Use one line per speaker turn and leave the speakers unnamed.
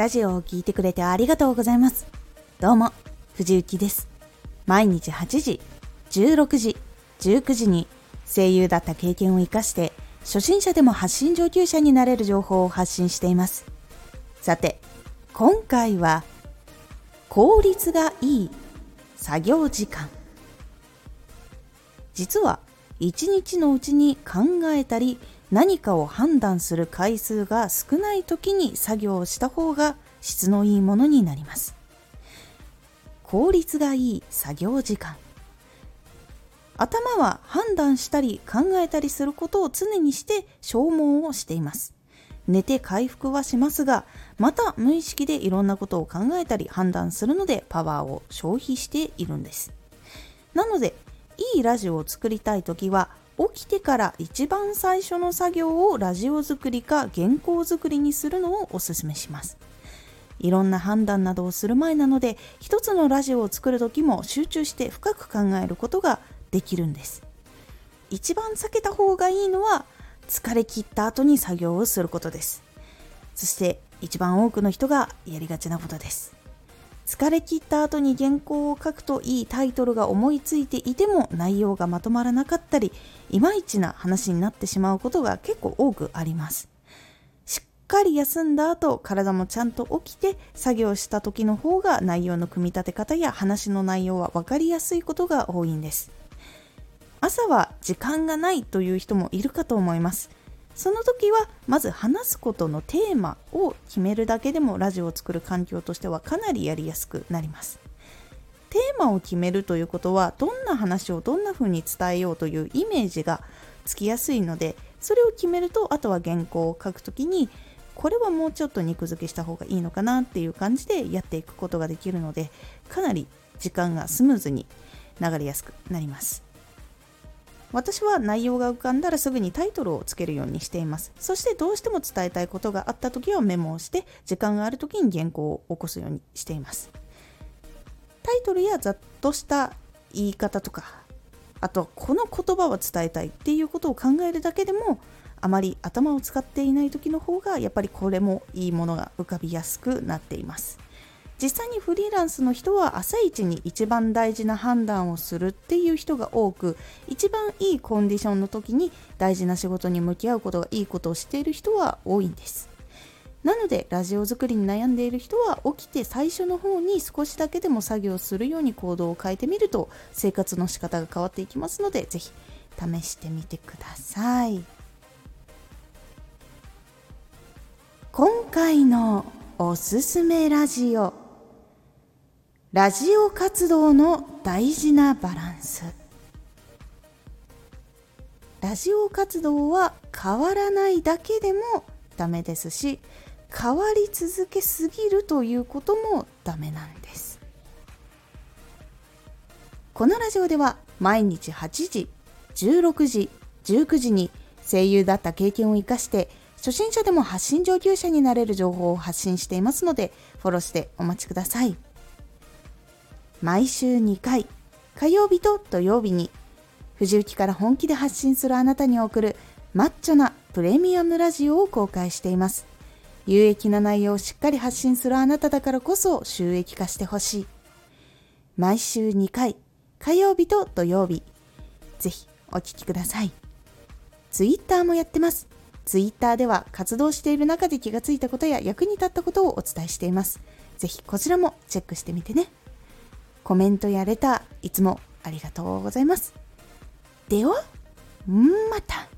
ラジオを聴いてくれてありがとうございます。どうも、藤幸です。毎日8時、16時、19時に声優だった経験を活かして初心者でも発信上級者になれる情報を発信しています。さて、今回は効率がいい作業時間。実は一日のうちに考えたり何かを判断する回数が少ない時に作業をした方が質のいいものになります。効率がいい作業時間。頭は判断したり考えたりすることを常にして消耗をしています。寝て回復はしますがまた無意識でいろんなことを考えたり判断するのでパワーを消費しているんです。なのでいいラジオを作りたい時は起きてから一番最初の作業をラジオ作りか原稿作りにするのをおすすめします。いろんな判断などをする前なので一つのラジオを作る時も集中して深く考えることができるんです。一番避けた方がいいのは疲れ切った後に作業をすることです。そして一番多くの人がやりがちなことです。疲れ切った後に原稿を書くといいタイトルが思いついていても内容がまとまらなかったりいまいちな話になってしまうことが結構多くあります。しっかり休んだ後体もちゃんと起きて作業した時の方が内容の組み立て方や話の内容は分かりやすいことが多いんです。朝は時間がないという人もいるかと思います。その時はまず話すことのテーマを決めるだけでもラジオを作る環境としてはかなりやりやすくなります。テーマを決めるということはどんな話をどんな風に伝えようというイメージがつきやすいのでそれを決めるとあとは原稿を書くときにこれはもうちょっと肉付けした方がいいのかなっていう感じでやっていくことができるのでかなり時間がスムーズに流れやすくなります私は内容が浮かんだらすぐにタイトルをつけるようにしています。そしてどうしても伝えたいことがあった時はメモをして、時間がある時に原稿を起こすようにしています。タイトルやざっとした言い方とか、あとこの言葉を伝えたいっていうことを考えるだけでも、あまり頭を使っていない時の方がやっぱりこれもいいものが浮かびやすくなっています。実際にフリーランスの人は朝一に一番大事な判断をするっていう人が多く一番いいコンディションの時に大事な仕事に向き合うことがいいことをしている人は多いんですなのでラジオ作りに悩んでいる人は起きて最初の方に少しだけでも作業するように行動を変えてみると生活の仕方が変わっていきますのでぜひ試してみてください。今回のおすすめラジオ。ラジオ活動の大事なバランス。ラジオ活動は変わらないだけでもダメですし変わり続けすぎるということもダメなんですこのラジオでは毎日8時16時19時に声優だった経験を生かして初心者でも発信上級者になれる情報を発信していますのでフォローしてお待ちください。毎週2回、火曜日と土曜日に、藤雪から本気で発信するあなたに送るマッチョなプレミアムラジオを公開しています。有益な内容をしっかり発信するあなただからこそ収益化してほしい。毎週2回、火曜日と土曜日。ぜひお聴きください。ツイッターもやってます。ツイッターでは活動している中で気がついたことや役に立ったことをお伝えしています。ぜひこちらもチェックしてみてね。コメントやレター、いつもありがとうございます。では、また。